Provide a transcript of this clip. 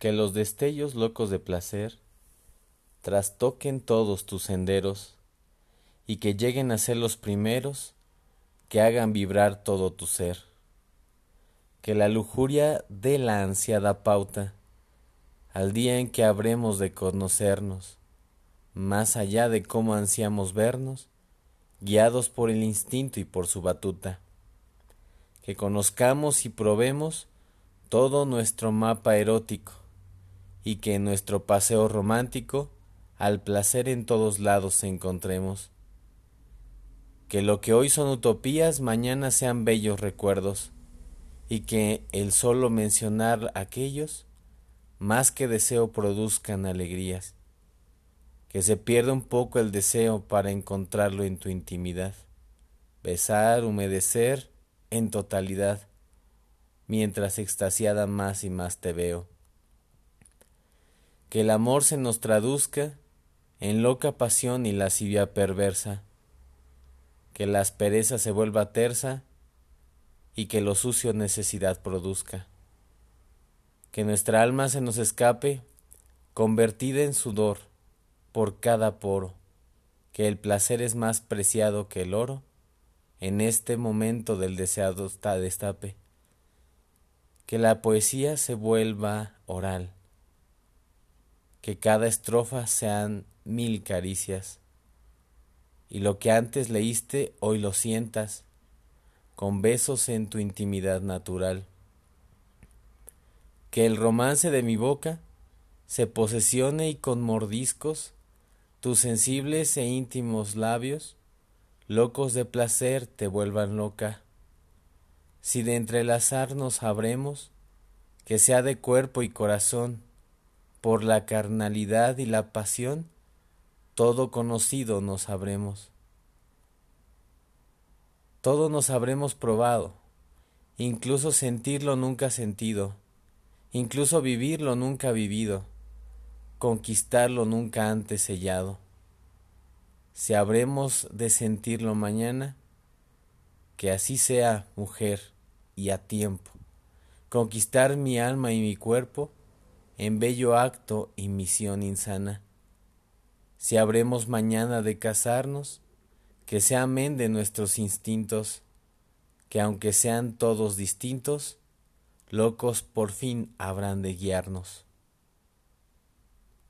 que los destellos locos de placer trastoquen todos tus senderos y que lleguen a ser los primeros que hagan vibrar todo tu ser. Que la lujuria dé la ansiada pauta al día en que habremos de conocernos, más allá de cómo ansiamos vernos, guiados por el instinto y por su batuta. Que conozcamos y probemos todo nuestro mapa erótico y que en nuestro paseo romántico al placer en todos lados encontremos. Que lo que hoy son utopías mañana sean bellos recuerdos y que el solo mencionar aquellos más que deseo produzcan alegrías, que se pierda un poco el deseo para encontrarlo en tu intimidad, besar, humedecer en totalidad, mientras extasiada más y más te veo. Que el amor se nos traduzca en loca pasión y lascivia perversa, que la aspereza se vuelva tersa y que lo sucio necesidad produzca que nuestra alma se nos escape, convertida en sudor por cada poro, que el placer es más preciado que el oro, en este momento del deseado destape, que la poesía se vuelva oral, que cada estrofa sean mil caricias, y lo que antes leíste hoy lo sientas, con besos en tu intimidad natural que el romance de mi boca se posesione y con mordiscos tus sensibles e íntimos labios, locos de placer, te vuelvan loca. Si de entrelazarnos habremos, que sea de cuerpo y corazón, por la carnalidad y la pasión, todo conocido nos habremos. Todo nos habremos probado, incluso sentirlo nunca sentido, incluso vivirlo nunca vivido, conquistarlo nunca antes sellado. Si habremos de sentirlo mañana, que así sea, mujer, y a tiempo, conquistar mi alma y mi cuerpo en bello acto y misión insana. Si habremos mañana de casarnos, que sea amén de nuestros instintos, que aunque sean todos distintos, locos por fin habrán de guiarnos.